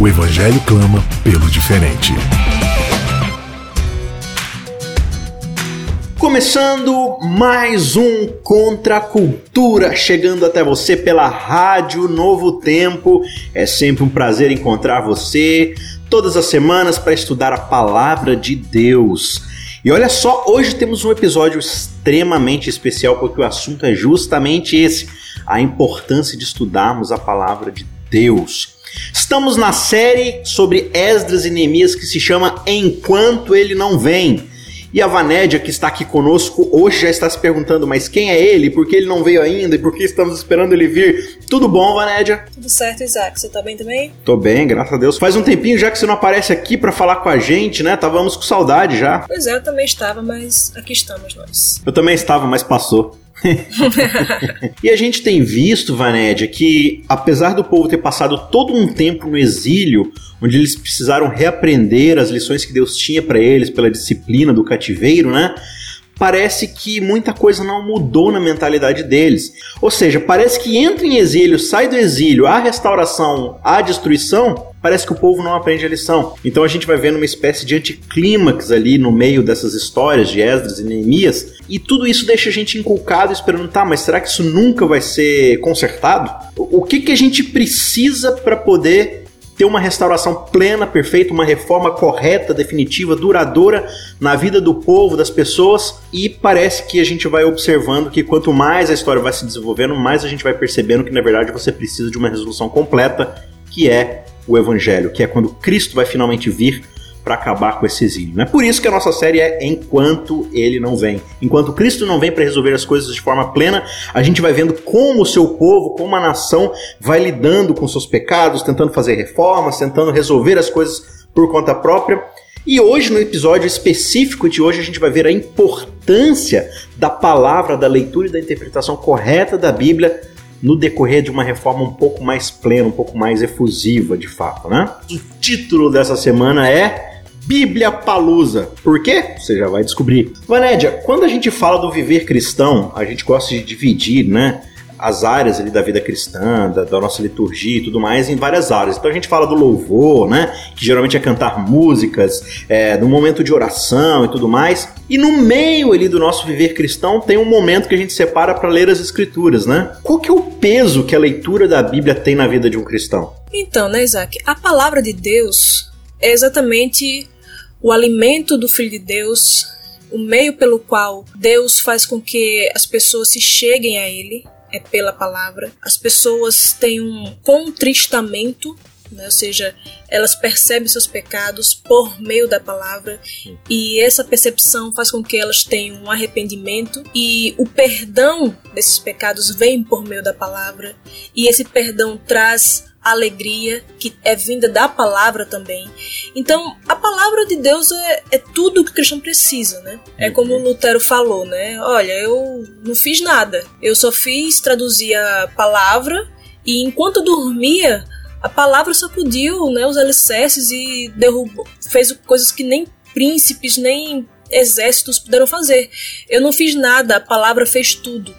O Evangelho clama pelo diferente. Começando mais um Contra a Cultura, chegando até você pela Rádio Novo Tempo. É sempre um prazer encontrar você todas as semanas para estudar a palavra de Deus. E olha só, hoje temos um episódio extremamente especial porque o assunto é justamente esse: a importância de estudarmos a palavra de Deus. Estamos na série sobre Esdras e Neemias que se chama Enquanto Ele Não Vem. E a Vanédia, que está aqui conosco, hoje já está se perguntando, mas quem é ele? Por que ele não veio ainda? E por que estamos esperando ele vir? Tudo bom, Vanédia? Tudo certo, Isaac. Você tá bem também? Tô bem, graças a Deus. Faz um tempinho já que você não aparece aqui para falar com a gente, né? Távamos com saudade já. Pois é, eu também estava, mas aqui estamos nós. Eu também estava, mas passou. e a gente tem visto, Vanédia, que apesar do povo ter passado todo um tempo no exílio, onde eles precisaram reaprender as lições que Deus tinha para eles pela disciplina do cativeiro, né? Parece que muita coisa não mudou na mentalidade deles. Ou seja, parece que entra em exílio, sai do exílio, há restauração, há destruição, parece que o povo não aprende a lição. Então a gente vai vendo uma espécie de anticlímax ali no meio dessas histórias de Esdras e Neemias, e tudo isso deixa a gente inculcado esperando, tá, mas será que isso nunca vai ser consertado? O que, que a gente precisa para poder ter uma restauração plena, perfeita, uma reforma correta, definitiva, duradoura na vida do povo, das pessoas, e parece que a gente vai observando que quanto mais a história vai se desenvolvendo, mais a gente vai percebendo que na verdade você precisa de uma resolução completa, que é o evangelho, que é quando Cristo vai finalmente vir para acabar com esse exílio. É por isso que a nossa série é Enquanto Ele Não Vem. Enquanto Cristo não vem para resolver as coisas de forma plena, a gente vai vendo como o seu povo, como a nação, vai lidando com seus pecados, tentando fazer reformas, tentando resolver as coisas por conta própria. E hoje, no episódio específico de hoje, a gente vai ver a importância da palavra, da leitura e da interpretação correta da Bíblia no decorrer de uma reforma um pouco mais plena, um pouco mais efusiva, de fato, né? O título dessa semana é Bíblia Palusa. Por quê? Você já vai descobrir. Vanédia, quando a gente fala do viver cristão, a gente gosta de dividir, né? As áreas ali da vida cristã, da, da, nossa liturgia e tudo mais, em várias áreas. Então a gente fala do louvor, né? Que geralmente é cantar músicas, é, do momento de oração e tudo mais. E no meio ali do nosso viver cristão tem um momento que a gente separa para ler as escrituras, né? Qual que é o peso que a leitura da Bíblia tem na vida de um cristão? Então, né, Isaac? A palavra de Deus é exatamente o alimento do Filho de Deus, o meio pelo qual Deus faz com que as pessoas se cheguem a Ele, é pela palavra. As pessoas têm um contristamento, né? ou seja, elas percebem seus pecados por meio da palavra e essa percepção faz com que elas tenham um arrependimento e o perdão desses pecados vem por meio da palavra e esse perdão traz alegria que é vinda da palavra também. Então, a palavra de Deus é, é tudo que o cristão precisa, né? É uhum. como o Lutero falou, né? Olha, eu não fiz nada. Eu só fiz traduzir a palavra e enquanto dormia, a palavra sacudiu, né, os alicerces e derrubou, fez coisas que nem príncipes nem exércitos puderam fazer. Eu não fiz nada, a palavra fez tudo.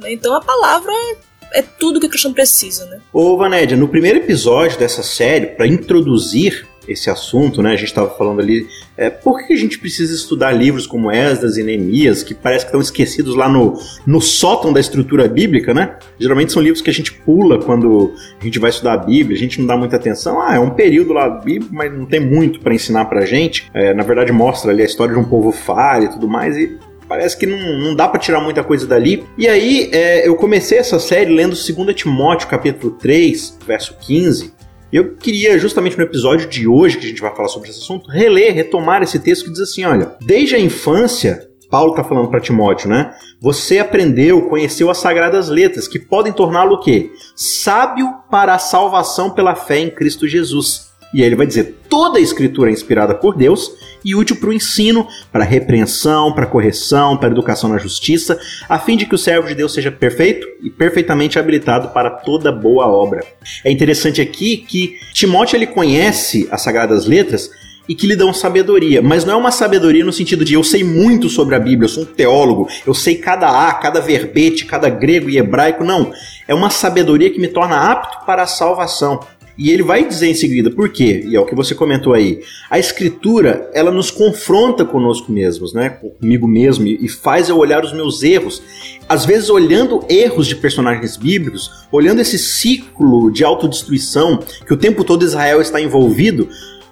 Né? Então a palavra é tudo que o cristão precisa, né? Ô, Vanédia, no primeiro episódio dessa série, para introduzir esse assunto, né? A gente estava falando ali, é, por que a gente precisa estudar livros como Esdras e Neemias, que parece que estão esquecidos lá no, no sótão da estrutura bíblica, né? Geralmente são livros que a gente pula quando a gente vai estudar a Bíblia, a gente não dá muita atenção. Ah, é um período lá bíblico, mas não tem muito para ensinar pra gente. É, na verdade, mostra ali a história de um povo falho e tudo mais, e parece que não, não dá para tirar muita coisa dali. E aí é, eu comecei essa série lendo 2 Timóteo capítulo 3, verso 15. E eu queria, justamente no episódio de hoje, que a gente vai falar sobre esse assunto, reler, retomar esse texto que diz assim: olha, desde a infância, Paulo está falando para Timóteo, né? Você aprendeu, conheceu as sagradas letras, que podem torná-lo o quê? Sábio para a salvação pela fé em Cristo Jesus. E aí ele vai dizer: toda a escritura é inspirada por Deus e útil para o ensino, para repreensão, para correção, para educação na justiça, a fim de que o servo de Deus seja perfeito e perfeitamente habilitado para toda boa obra. É interessante aqui que Timóteo ele conhece as sagradas letras e que lhe dão sabedoria, mas não é uma sabedoria no sentido de eu sei muito sobre a Bíblia, eu sou um teólogo, eu sei cada A, cada verbete, cada grego e hebraico, não. É uma sabedoria que me torna apto para a salvação. E ele vai dizer em seguida por quê, e é o que você comentou aí. A escritura, ela nos confronta conosco mesmos, né? Comigo mesmo, e faz eu olhar os meus erros. Às vezes, olhando erros de personagens bíblicos, olhando esse ciclo de autodestruição que o tempo todo Israel está envolvido,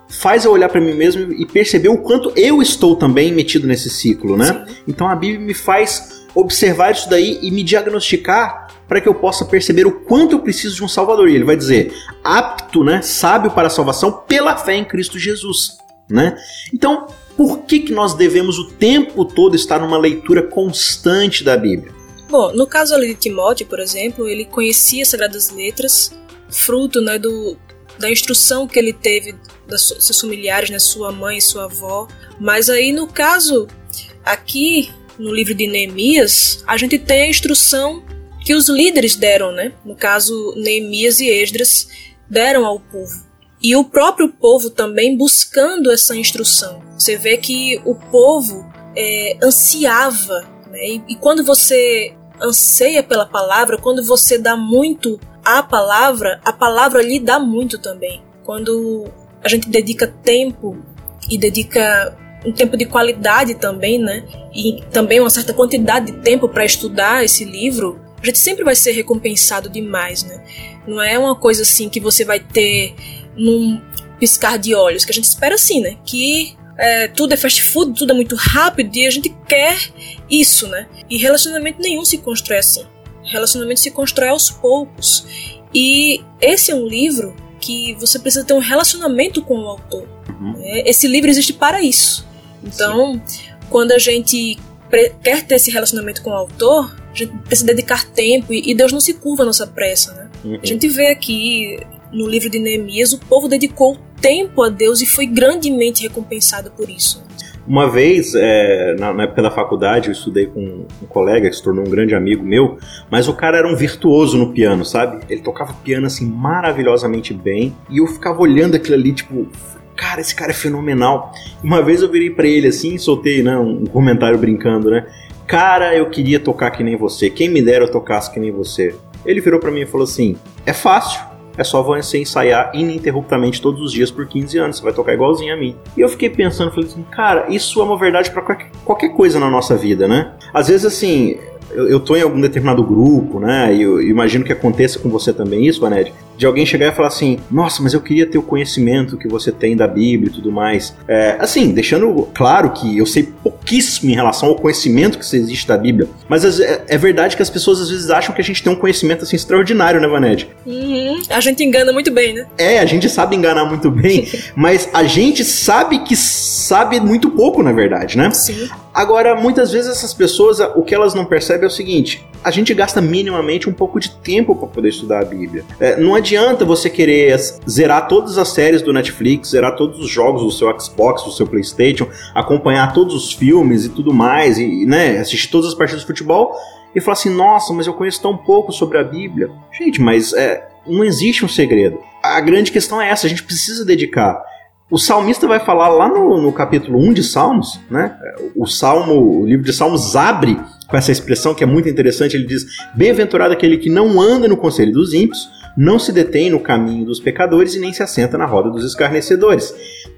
faz eu olhar para mim mesmo e perceber o quanto eu estou também metido nesse ciclo, né? Então a Bíblia me faz observar isso daí e me diagnosticar para que eu possa perceber o quanto eu preciso de um Salvador. E ele vai dizer, apto, né, sábio para a salvação pela fé em Cristo Jesus, né? Então, por que, que nós devemos o tempo todo estar numa leitura constante da Bíblia? Bom, no caso ali de Timóteo, por exemplo, ele conhecia as Sagradas Letras, fruto né, do, da instrução que ele teve das seus familiares, né, sua mãe sua avó. Mas aí, no caso, aqui no livro de Neemias, a gente tem a instrução que os líderes deram, né? No caso, Neemias e Esdras deram ao povo. E o próprio povo também buscando essa instrução. Você vê que o povo é, ansiava, né? E, e quando você anseia pela palavra, quando você dá muito à palavra, a palavra lhe dá muito também. Quando a gente dedica tempo e dedica um tempo de qualidade também, né? E também uma certa quantidade de tempo para estudar esse livro, a gente sempre vai ser recompensado demais, né? Não é uma coisa assim que você vai ter num piscar de olhos, que a gente espera assim, né? Que é, tudo é fast food, tudo é muito rápido e a gente quer isso, né? E relacionamento nenhum se constrói assim. Relacionamento se constrói aos poucos. E esse é um livro que você precisa ter um relacionamento com o autor. Uhum. Né? Esse livro existe para isso. Então, Sim. quando a gente quer ter esse relacionamento com o autor, a gente precisa dedicar tempo e Deus não se curva a nossa pressa, né? Uhum. A gente vê aqui no livro de Neemias, o povo dedicou tempo a Deus e foi grandemente recompensado por isso. Uma vez, é, na, na, época da faculdade, eu estudei com um colega que se tornou um grande amigo meu, mas o cara era um virtuoso no piano, sabe? Ele tocava piano assim maravilhosamente bem e eu ficava olhando aquilo ali, tipo, cara, esse cara é fenomenal. Uma vez eu virei para ele assim, soltei né, um comentário brincando, né? Cara, eu queria tocar que nem você. Quem me dera eu tocasse que nem você. Ele virou para mim e falou assim: É fácil. É só você ensaiar ininterruptamente todos os dias por 15 anos. Você vai tocar igualzinho a mim. E eu fiquei pensando, falei assim, cara, isso é uma verdade para qualquer, coisa na nossa vida, né? Às vezes, assim, eu, eu tô em algum determinado grupo, né? E eu, eu imagino que aconteça com você também isso, Vaned, de alguém chegar e falar assim: Nossa, mas eu queria ter o conhecimento que você tem da Bíblia e tudo mais. É, assim, deixando claro que eu sei pouquíssimo em relação ao conhecimento que existe da Bíblia, mas é, é verdade que as pessoas às vezes acham que a gente tem um conhecimento assim extraordinário, né, Vaned? Uhum. A gente engana muito bem, né? É, a gente sabe enganar muito bem, mas a gente sabe que sabe muito pouco, na verdade, né? Sim. Agora, muitas vezes essas pessoas, o que elas não percebem é o seguinte: a gente gasta minimamente um pouco de tempo para poder estudar a Bíblia. É, não adianta você querer zerar todas as séries do Netflix, zerar todos os jogos do seu Xbox, do seu PlayStation, acompanhar todos os filmes e tudo mais, e né, assistir todas as partidas de futebol e falar assim: nossa, mas eu conheço tão pouco sobre a Bíblia. Gente, mas é, não existe um segredo. A grande questão é essa: a gente precisa dedicar. O salmista vai falar lá no, no capítulo 1 de Salmos, né? O salmo, o livro de Salmos abre com essa expressão que é muito interessante. Ele diz: Bem-aventurado aquele que não anda no conselho dos ímpios, não se detém no caminho dos pecadores e nem se assenta na roda dos escarnecedores.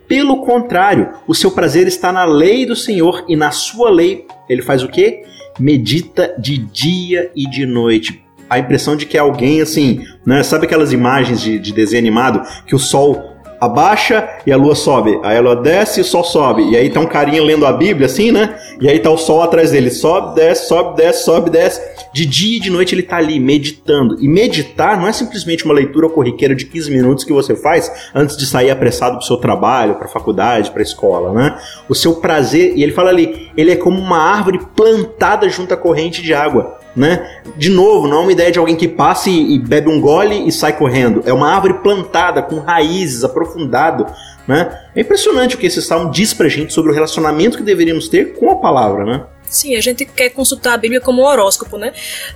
Pelo contrário, o seu prazer está na lei do Senhor e na sua lei ele faz o quê? Medita de dia e de noite. A impressão de que é alguém assim, né? Sabe aquelas imagens de, de desenho animado que o sol abaixa e a lua sobe. Aí a lua desce e o sol sobe. E aí tá um carinha lendo a Bíblia, assim, né? E aí tá o sol atrás dele. Sobe, desce, sobe, desce, sobe, desce. De dia e de noite ele tá ali meditando. E meditar não é simplesmente uma leitura corriqueira de 15 minutos que você faz antes de sair apressado pro seu trabalho, pra faculdade, pra escola, né? O seu prazer, e ele fala ali, ele é como uma árvore plantada junto à corrente de água né? De novo, não é uma ideia de alguém que passa e, bebe um gole e sai correndo. É uma árvore plantada, com raízes, aprofundado, né? É impressionante o que esse salmo diz pra gente sobre o relacionamento que deveríamos ter com a palavra, né? Sim, a gente quer consultar a Bíblia como um horóscopo, né?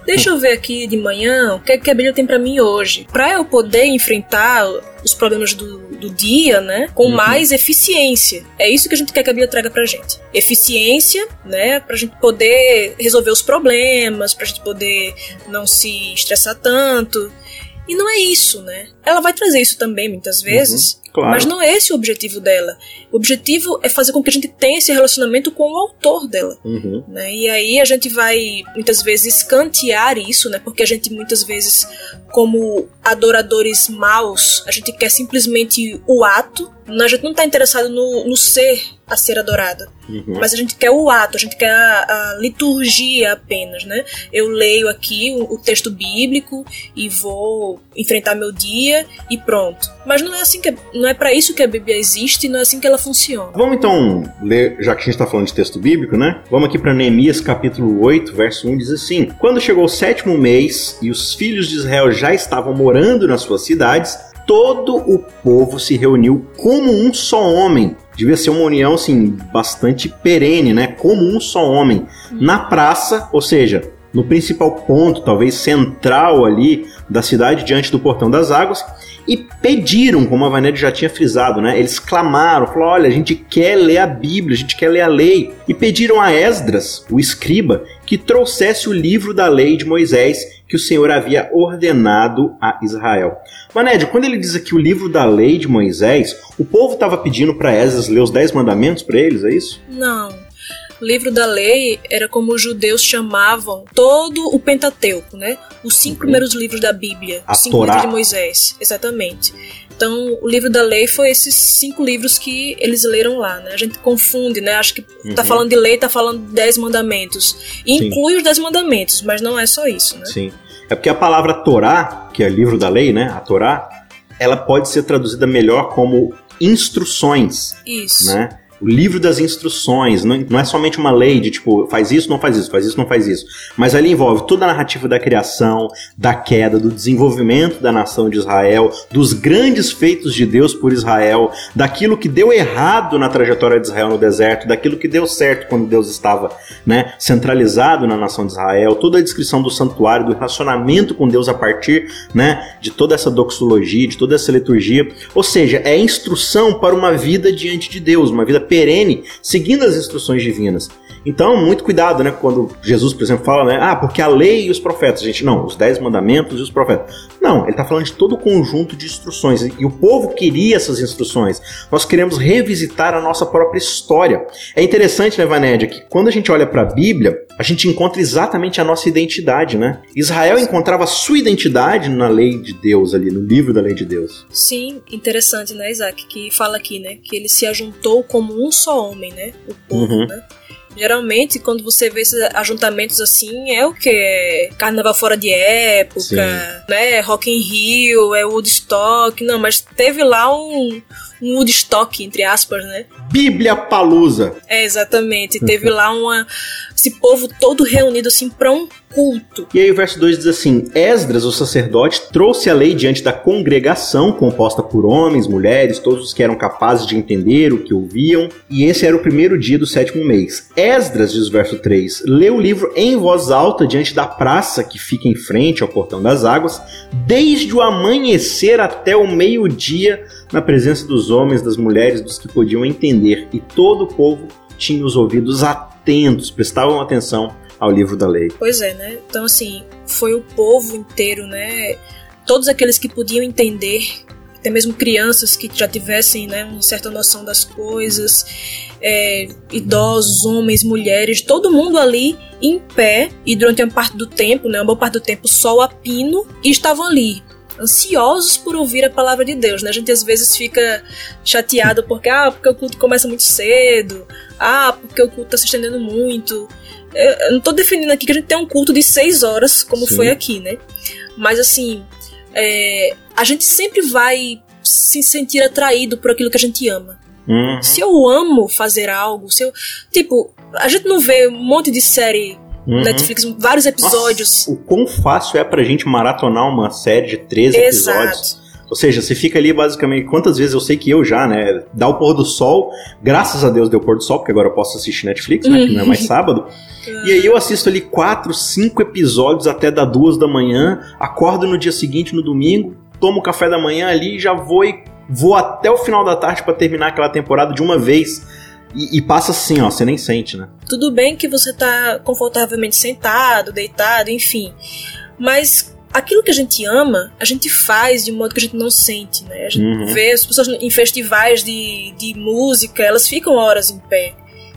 Deixa eu ver aqui de manhã o que, é que a Bíblia tem para mim hoje. Para eu poder enfrentar os problemas do, do dia, né? Com uhum. mais eficiência. É isso que a gente quer que a Bíblia traga pra gente. Eficiência, né? Pra gente poder resolver os problemas, pra gente poder não se estressar tanto. E não é isso, né? Ela vai trazer isso também muitas vezes, uhum, claro. mas não é esse o objetivo dela. O objetivo é fazer com que a gente tenha esse relacionamento com o autor dela. Uhum. Né? E aí a gente vai muitas vezes escantear isso, né? Porque a gente muitas vezes, como adoradores maus, a gente quer simplesmente o ato, a gente não está interessado no, no ser a ser adorada. Uhum. Mas a gente quer o ato, a gente quer a, a liturgia apenas, né? Eu leio aqui o, o, texto bíblico e vou enfrentar meu dia e pronto. Mas não é assim que não é para isso que a Bíblia existe, não é assim que ela funciona. Vamos então ler, já que a gente está falando de texto bíblico, né? Vamos aqui para Neemias capítulo 8, verso 1 diz assim: Quando chegou o sétimo mês e os filhos de Israel já estavam morando nas suas cidades, todo o povo se reuniu como um só homem devia ser uma união assim bastante perene, né? Como um só homem na praça, ou seja, no principal ponto, talvez central ali da cidade diante do portão das águas e pediram, como a Vanessa já tinha frisado, né? Eles clamaram, falaram: olha, a gente quer ler a Bíblia, a gente quer ler a lei. E pediram a Esdras, o escriba, que trouxesse o livro da lei de Moisés que o Senhor havia ordenado a Israel. Vaned, quando ele diz aqui o livro da lei de Moisés, o povo estava pedindo para Esdras ler os dez mandamentos para eles, é isso? Não. O livro da lei era como os judeus chamavam todo o Pentateuco, né? Os cinco uhum. primeiros livros da Bíblia, a os cinco Torá. livros de Moisés, exatamente. Então, o livro da lei foi esses cinco livros que eles leram lá, né? A gente confunde, né? Acho que tá uhum. falando de lei, tá falando de dez mandamentos. E inclui os dez mandamentos, mas não é só isso, né? Sim. É porque a palavra Torá, que é livro da lei, né? A Torá, ela pode ser traduzida melhor como instruções. Isso. Né? O livro das instruções, não, não é somente uma lei de tipo, faz isso, não faz isso, faz isso, não faz isso. Mas ali envolve toda a narrativa da criação, da queda, do desenvolvimento da nação de Israel, dos grandes feitos de Deus por Israel, daquilo que deu errado na trajetória de Israel no deserto, daquilo que deu certo quando Deus estava né, centralizado na nação de Israel, toda a descrição do santuário, do relacionamento com Deus a partir né, de toda essa doxologia, de toda essa liturgia. Ou seja, é instrução para uma vida diante de Deus, uma vida perene, seguindo as instruções divinas. Então, muito cuidado, né? Quando Jesus, por exemplo, fala, né? Ah, porque a lei e os profetas. Gente, não, os dez mandamentos e os profetas. Não, ele está falando de todo o conjunto de instruções. E o povo queria essas instruções. Nós queremos revisitar a nossa própria história. É interessante, né, Vanédia, que quando a gente olha para a Bíblia, a gente encontra exatamente a nossa identidade, né? Israel encontrava a sua identidade na lei de Deus ali, no livro da lei de Deus. Sim, interessante, né, Isaac? Que fala aqui, né? Que ele se ajuntou como um só homem, né? O povo, uhum. né? Geralmente, quando você vê esses ajuntamentos assim, é o que? É carnaval fora de época, Sim. né? Rock in Rio, é Woodstock. Não, mas teve lá um, um Woodstock, entre aspas, né? Bíblia Palusa. É, exatamente. Teve lá uma. Esse povo todo reunido assim para um culto. E aí o verso 2 diz assim: Esdras, o sacerdote, trouxe a lei diante da congregação, composta por homens, mulheres, todos os que eram capazes de entender o que ouviam, e esse era o primeiro dia do sétimo mês. Esdras, diz o verso 3, leu o livro em voz alta diante da praça que fica em frente ao portão das águas, desde o amanhecer até o meio-dia, na presença dos homens, das mulheres, dos que podiam entender, e todo o povo tinha os ouvidos atentos, prestavam atenção ao livro da lei. Pois é, né? Então, assim, foi o povo inteiro, né? Todos aqueles que podiam entender, até mesmo crianças que já tivessem né, uma certa noção das coisas, é, idosos, homens, mulheres, todo mundo ali em pé e durante uma parte do tempo, né, uma boa parte do tempo, sol a pino, e estavam ali ansiosos por ouvir a palavra de Deus, né? A gente às vezes fica chateado porque ah, porque o culto começa muito cedo, ah, porque o culto está se estendendo muito eu não tô defendendo aqui que a gente tem um culto de seis horas, como Sim. foi aqui, né? Mas assim, é, a gente sempre vai se sentir atraído por aquilo que a gente ama. Uhum. Se eu amo fazer algo, se eu. Tipo, a gente não vê um monte de série uhum. Netflix, vários episódios. Nossa, o quão fácil é pra gente maratonar uma série de 13 Exato. episódios. Ou seja, você fica ali basicamente. Quantas vezes eu sei que eu já, né? Dá o pôr do sol. Graças a Deus deu o pôr do sol, porque agora eu posso assistir Netflix, né? Que não é mais sábado. e aí eu assisto ali quatro, cinco episódios até da duas da manhã. Acordo no dia seguinte, no domingo. Tomo café da manhã ali e já vou e vou até o final da tarde para terminar aquela temporada de uma vez. E, e, passa assim, ó, você nem sente, né? Tudo bem que você tá confortavelmente sentado, deitado, enfim. Mas aquilo que a gente ama, a gente faz de modo que a gente não sente, né? A gente uhum. vê as pessoas em festivais de, de música, elas ficam horas em pé.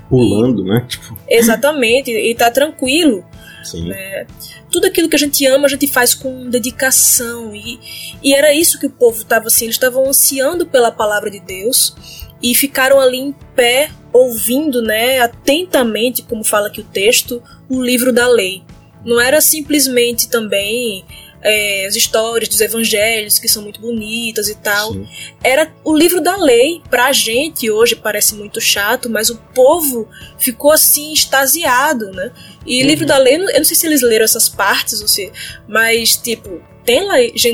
Pulando, e, né? Tipo... Exatamente, e tá tranquilo. Sim. Né? Tudo aquilo que a gente ama, a gente faz com dedicação. E, e era isso que o povo estava assim, eles estavam ansiando pela palavra de Deus e ficaram ali em pé, ouvindo, né, atentamente, como fala aqui o texto, o livro da lei. Não era simplesmente também é, as histórias dos evangelhos, que são muito bonitas e tal. Sim. Era o livro da lei. Pra gente, hoje parece muito chato, mas o povo ficou assim, extasiado, né? E uhum. livro da lei, eu não sei se eles leram essas partes, ou se, mas, tipo, tem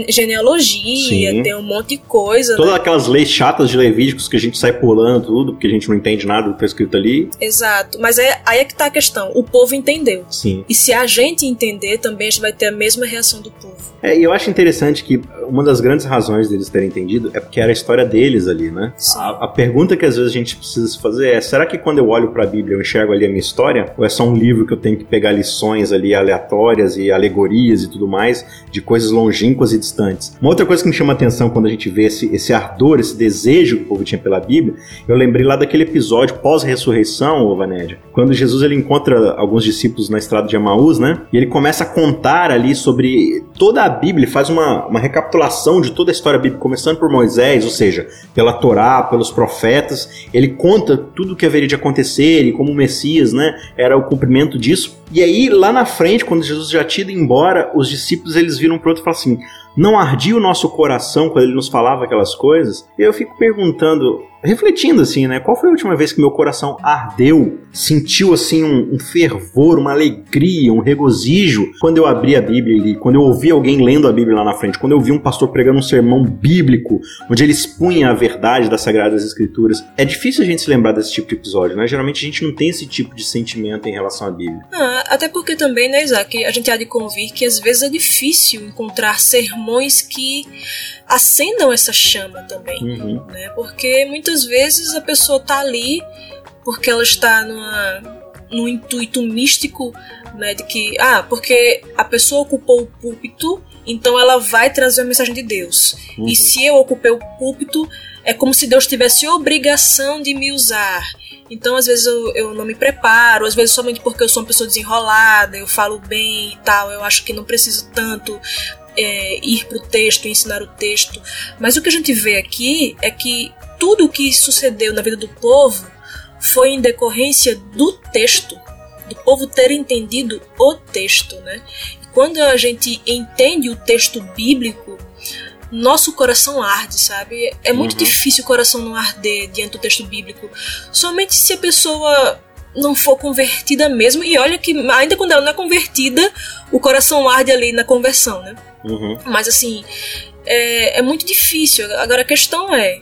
genealogia, Sim. tem um monte de coisa. Todas né? aquelas leis chatas de Levíticos que a gente sai pulando tudo, porque a gente não entende nada do que tá escrito ali. Exato. Mas é, aí é que tá a questão. O povo entendeu. Sim. E se a gente entender, também a gente vai ter a mesma reação do povo. É, e eu acho interessante que uma das grandes razões deles terem entendido é porque era a história deles ali, né? A, a, pergunta que às vezes a gente precisa se fazer é: será que quando eu olho para a Bíblia eu enxergo ali a minha história? Ou é só um livro que eu tenho que pegar lições ali aleatórias e alegorias e tudo mais de coisas longínquas e distantes. Uma outra coisa que me chama a atenção quando a gente vê esse, esse ardor, esse desejo que o povo tinha pela Bíblia, eu lembrei lá daquele episódio pós-ressurreição, Vanédia, quando Jesus ele encontra alguns discípulos na estrada de Emaús, né? E ele começa a contar ali sobre toda a Bíblia, faz uma, uma recapitulação de toda a história bíblica, começando por Moisés, ou seja, pela Torá, pelos profetas. Ele conta tudo o que haveria de acontecer e como o Messias, né, era o cumprimento disso. E aí, lá na frente, quando Jesus já tinha ido embora, os discípulos eles viram pro outro falaram assim: não ardia o nosso coração quando ele nos falava aquelas coisas? E eu fico perguntando, refletindo assim, né? Qual foi a última vez que meu coração ardeu, sentiu assim um, um, fervor, uma alegria, um regozijo quando eu abri a Bíblia ali, quando eu ouvi alguém lendo a Bíblia lá na frente, quando eu vi um pastor pregando um sermão bíblico, onde ele expunha a verdade das Sagradas Escrituras. É difícil a gente se lembrar desse tipo de episódio, né? Geralmente a gente não tem esse tipo de sentimento em relação à Bíblia. Ah, até porque também, né, Isaac, a gente há de convir que às vezes é difícil encontrar sermões que acendam essa chama também, uhum. né? Porque muitas vezes a pessoa tá ali porque ela está numa num intuito místico, né, de que ah, porque a pessoa ocupou o púlpito, então ela vai trazer a mensagem de Deus. Uhum. E se eu ocupei o púlpito, é como se Deus tivesse obrigação de me usar. Então, às vezes eu, eu não me preparo, às vezes somente porque eu sou uma pessoa desenrolada, eu falo bem e tal, eu acho que não preciso tanto é, ir para o texto, ensinar o texto. Mas o que a gente vê aqui é que tudo o que sucedeu na vida do povo foi em decorrência do texto, do povo ter entendido o texto, né? E quando a gente entende o texto bíblico, nosso coração arde, sabe? É muito uhum. difícil o coração não arder diante do texto bíblico. Somente se a pessoa não for convertida mesmo. E olha que, ainda quando ela não é convertida, o coração arde ali na conversão, né? Uhum. Mas assim, é, é muito difícil. Agora a questão é: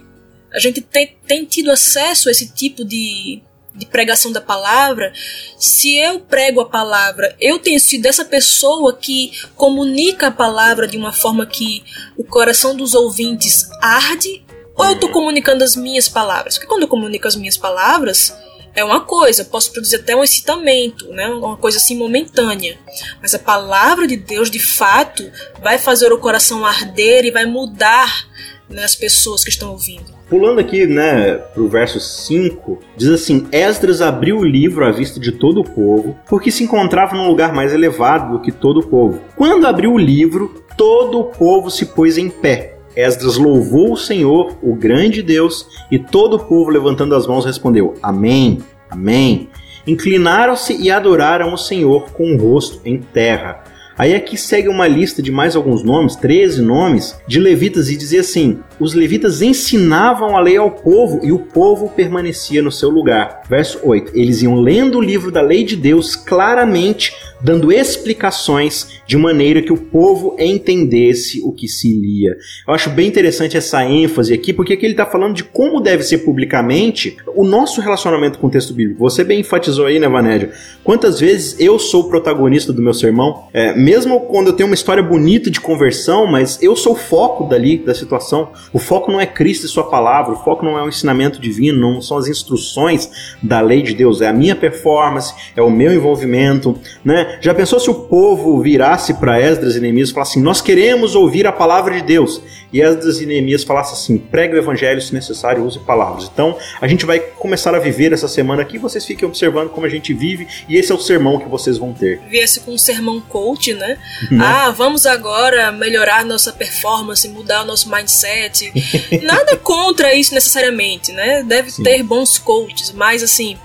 a gente tem, tem tido acesso a esse tipo de, de pregação da palavra, se eu prego a palavra, eu tenho sido essa pessoa que comunica a palavra de uma forma que o coração dos ouvintes arde, ou eu estou comunicando as minhas palavras? Porque quando eu comunico as minhas palavras, é uma coisa, posso produzir até um excitamento, né? uma coisa assim momentânea. Mas a palavra de Deus, de fato, vai fazer o coração arder e vai mudar né, as pessoas que estão ouvindo. Pulando aqui, né, pro verso 5, diz assim: Esdras abriu o livro à vista de todo o povo, porque se encontrava num lugar mais elevado do que todo o povo. Quando abriu o livro, todo o povo se pôs em pé Esdras louvou o Senhor, o grande Deus, e todo o povo levantando as mãos respondeu: Amém, Amém. Inclinaram-se e adoraram o Senhor com o rosto em terra. Aí aqui segue uma lista de mais alguns nomes, 13 nomes, de levitas, e dizia assim: os levitas ensinavam a lei ao povo e o povo permanecia no seu lugar. Verso 8: eles iam lendo o livro da lei de Deus claramente dando explicações de maneira que o povo entendesse o que se lia. Eu acho bem interessante essa ênfase aqui, porque aqui ele está falando de como deve ser publicamente o nosso relacionamento com o texto bíblico. Você bem enfatizou aí, né, Vanédia? Quantas vezes eu sou o protagonista do meu sermão? É, mesmo quando eu tenho uma história bonita de conversão, mas eu sou o foco dali, da situação. O foco não é Cristo e Sua palavra, o foco não é o ensinamento divino, não são as instruções da lei de Deus, é a minha performance, é o meu envolvimento, né? Já pensou se o povo virasse para Esdras e Neemias e falasse assim: Nós queremos ouvir a palavra de Deus. E Esdras e Neemias falassem assim: pregue o evangelho se necessário, use palavras. Então, a gente vai começar a viver essa semana aqui, vocês fiquem observando como a gente vive, e esse é o sermão que vocês vão ter. Viesse com um sermão coach, né? né? Ah, vamos agora melhorar nossa performance, mudar o nosso mindset. Nada contra isso necessariamente, né? Deve Sim. ter bons coaches, mas assim,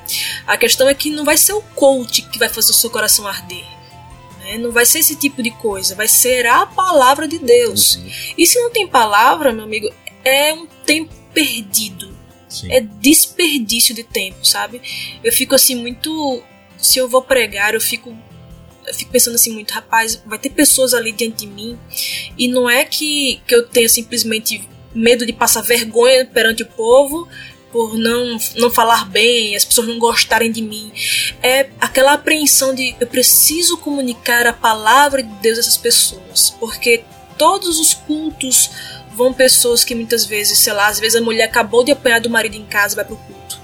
a questão é que não vai ser o coach que vai fazer o seu coração arder. Né? Não vai ser esse tipo de coisa, vai ser a palavra de Deus. Uhum. E se não tem palavra, meu amigo, é um tempo perdido. Sim. É desperdício de tempo, sabe? Eu fico assim muito. Se eu vou pregar, eu fico eu fico pensando assim muito, rapaz, vai ter pessoas ali diante de mim e não é que, que eu tenha simplesmente medo de passar vergonha perante o povo por não, não falar bem, as pessoas não gostarem de mim. É aquela apreensão de eu preciso comunicar a palavra de Deus a essas pessoas, porque todos os cultos vão pessoas que muitas vezes, sei lá, às vezes a mulher acabou de apanhar do marido em casa e vai pro culto.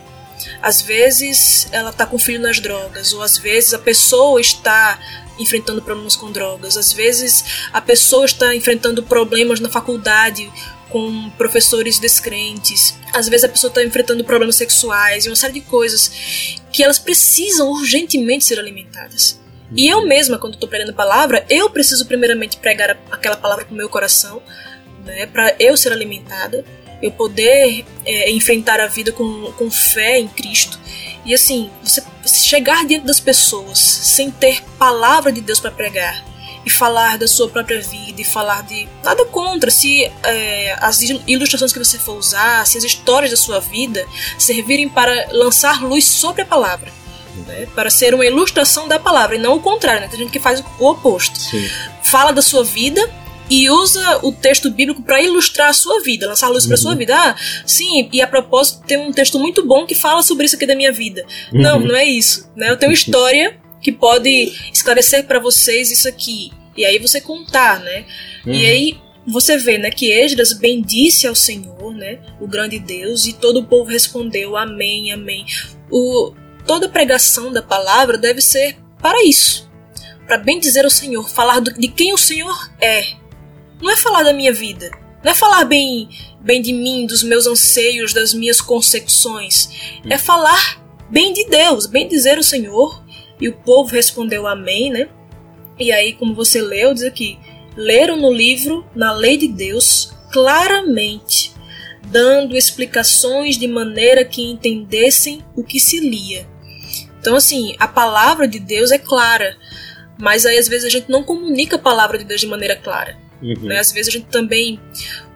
Às vezes ela tá com o filho nas drogas, ou às vezes a pessoa está enfrentando problemas com drogas, às vezes a pessoa está enfrentando problemas na faculdade com professores descrentes. Às vezes a pessoa está enfrentando problemas sexuais e uma série de coisas que elas precisam urgentemente ser alimentadas. E eu mesma, quando estou pregando palavra, eu preciso primeiramente pregar aquela palavra com o meu coração, né, para eu ser alimentada, eu poder é, enfrentar a vida com, com fé em Cristo. E assim, você chegar diante das pessoas sem ter palavra de Deus para pregar, e falar da sua própria vida e falar de nada contra se é, as ilustrações que você for usar, se as histórias da sua vida servirem para lançar luz sobre a palavra. Né, para ser uma ilustração da palavra e não o contrário, né? Tem gente que faz o oposto. Sim. Fala da sua vida e usa o texto bíblico para ilustrar a sua vida, lançar luz uhum. para sua vida. Ah, sim, e a propósito tem um texto muito bom que fala sobre isso aqui da minha vida. Uhum. Não, não é isso. Né? Eu tenho história que pode esclarecer para vocês isso aqui. E aí você contar, né? Uhum. E aí você vê, né, que Esdras bendisse ao Senhor, né, o grande Deus, e todo o povo respondeu amém, amém. O, toda pregação da palavra deve ser para isso, para bem dizer ao Senhor, falar do, de quem o Senhor é. Não é falar da minha vida, não é falar bem, bem de mim, dos meus anseios, das minhas concepções. Uhum. É falar bem de Deus, bem dizer o Senhor. E o povo respondeu amém, né? E aí, como você leu, diz aqui: leram no livro, na lei de Deus, claramente, dando explicações de maneira que entendessem o que se lia. Então, assim, a palavra de Deus é clara, mas aí às vezes a gente não comunica a palavra de Deus de maneira clara. Uhum. Né? Às vezes a gente também,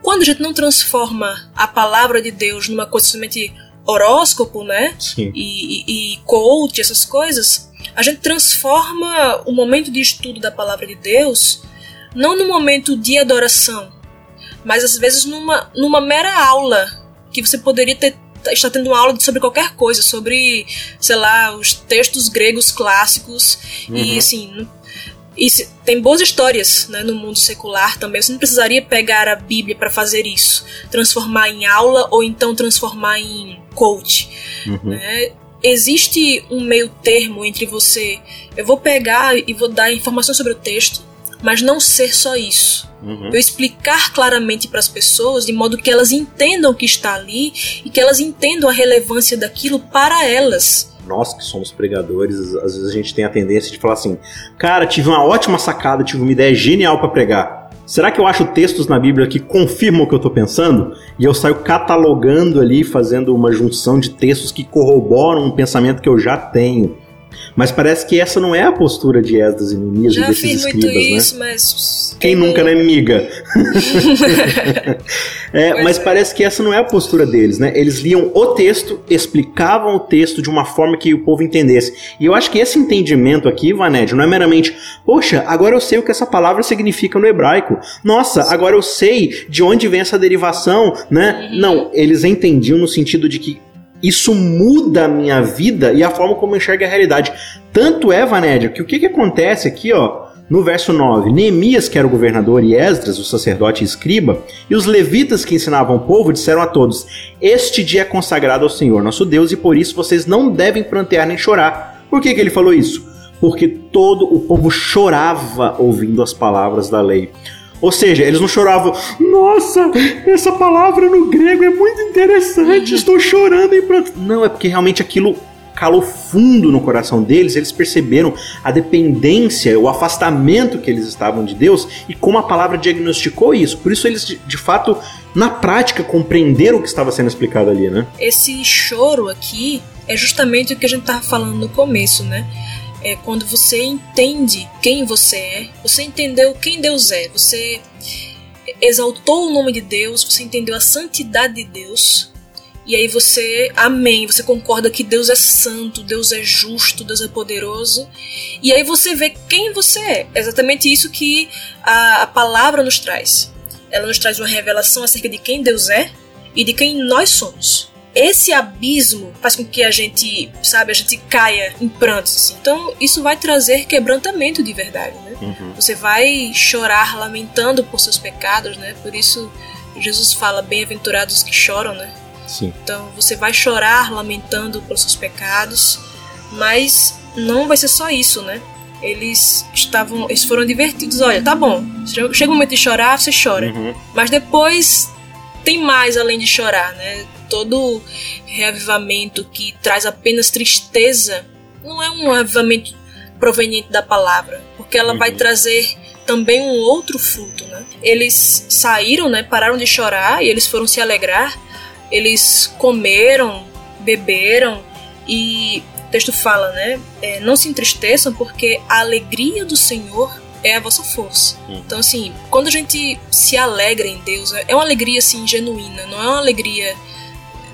quando a gente não transforma a palavra de Deus numa coisa somente horóscopo, né? Sim. E, e, e coach, essas coisas, a gente transforma o momento de estudo da palavra de Deus não no momento de adoração, mas às vezes numa, numa mera aula que você poderia ter estar tendo uma aula sobre qualquer coisa, sobre, sei lá, os textos gregos clássicos uhum. e assim, e tem boas histórias né, no mundo secular também. Você não precisaria pegar a Bíblia para fazer isso, transformar em aula ou então transformar em coach. Uhum. Né? existe um meio termo entre você, eu vou pegar e vou dar informação sobre o texto, mas não ser só isso. Uhum. Eu explicar claramente para as pessoas de modo que elas entendam o que está ali e que elas entendam a relevância daquilo para elas. Nós que somos pregadores, às vezes a gente tem a tendência de falar assim: cara, tive uma ótima sacada, tive uma ideia genial para pregar. Será que eu acho textos na Bíblia que confirmam o que eu estou pensando? E eu saio catalogando ali, fazendo uma junção de textos que corroboram um pensamento que eu já tenho. Mas parece que essa não é a postura de Esdras e Neemias Já e desses fiz escribas, muito né? isso, mas. Quem nunca, né, miga? é, mas parece que essa não é a postura deles, né? Eles liam o texto, explicavam o texto de uma forma que o povo entendesse. E eu acho que esse entendimento aqui, Vaned, não é meramente, poxa, agora eu sei o que essa palavra significa no hebraico. Nossa, agora eu sei de onde vem essa derivação, né? Não, eles entendiam no sentido de que isso muda a minha vida e a forma como eu enxergo a realidade. Tanto é, Vanédia, que o que, que acontece aqui, ó, no verso 9, Neemias, que era o governador, e Esdras, o sacerdote e escriba, e os levitas que ensinavam o povo, disseram a todos: Este dia é consagrado ao Senhor nosso Deus, e por isso vocês não devem prantear nem chorar. Por que, que ele falou isso? Porque todo o povo chorava ouvindo as palavras da lei. Ou seja, eles não choravam, nossa, essa palavra no grego é muito interessante, estou chorando em pranto. Não, é porque realmente aquilo calou fundo no coração deles, eles perceberam a dependência, o afastamento que eles estavam de Deus e como a palavra diagnosticou isso. Por isso eles, de fato, na prática, compreenderam o que estava sendo explicado ali, né? Esse choro aqui é justamente o que a gente estava falando no começo, né? É quando você entende quem você é, você entendeu quem Deus é, você exaltou o nome de Deus, você entendeu a santidade de Deus, e aí você, amém, você concorda que Deus é santo, Deus é justo, Deus é poderoso. E aí você vê quem você é. É exatamente isso que a, a palavra nos traz. Ela nos traz uma revelação acerca de quem Deus é e de quem nós somos. Esse abismo faz com que a gente, sabe, a gente caia em prantos. Assim. Então, isso vai trazer quebrantamento de verdade, né? Uhum. Você vai chorar lamentando por seus pecados, né? Por isso Jesus fala bem-aventurados que choram, né? Sim. Então você vai chorar lamentando pelos seus pecados, mas não vai ser só isso, né? Eles estavam, eles foram divertidos. Olha, tá bom. Chega o momento de chorar, você chora. Uhum. Mas depois tem mais além de chorar, né? Todo reavivamento que traz apenas tristeza não é um avivamento proveniente da palavra, porque ela vai Uhum. trazer também um outro fruto, né? Eles saíram, né? Pararam de chorar e eles foram se alegrar. Eles comeram, beberam e o texto fala, né? é, não se entristeçam porque a alegria do Senhor é a vossa força. Uhum. Então, assim, quando a gente se alegra em Deus, é uma alegria assim genuína, não é uma alegria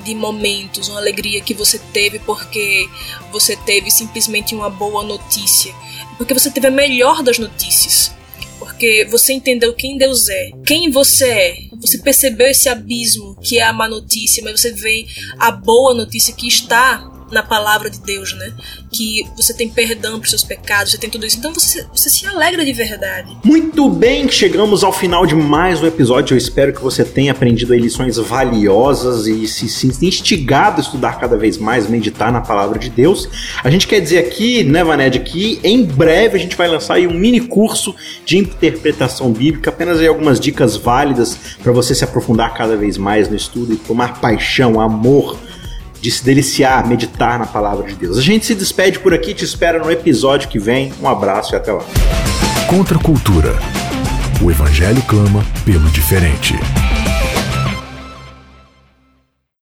de momentos, uma alegria que você teve porque você teve simplesmente uma boa notícia, porque você teve a melhor das notícias. Porque você entendeu quem Deus é, quem você é. Você percebeu esse abismo que é a má notícia, mas você vê a boa notícia que está na palavra de Deus, né? Que você tem perdão para seus pecados, você tem tudo isso. Então você, você se alegra de verdade. Muito bem, chegamos ao final de mais um episódio. Eu espero que você tenha aprendido lições valiosas e se, se instigado a estudar cada vez mais, meditar na palavra de Deus. A gente quer dizer aqui, né, Vaned, que em breve a gente vai lançar um mini curso de interpretação bíblica, apenas aí algumas dicas válidas para você se aprofundar cada vez mais no estudo e tomar paixão, amor de se deliciar, meditar na palavra de Deus. A gente se despede por aqui, te espera no episódio que vem. Um abraço e até lá. Contra a cultura. O Evangelho clama pelo diferente.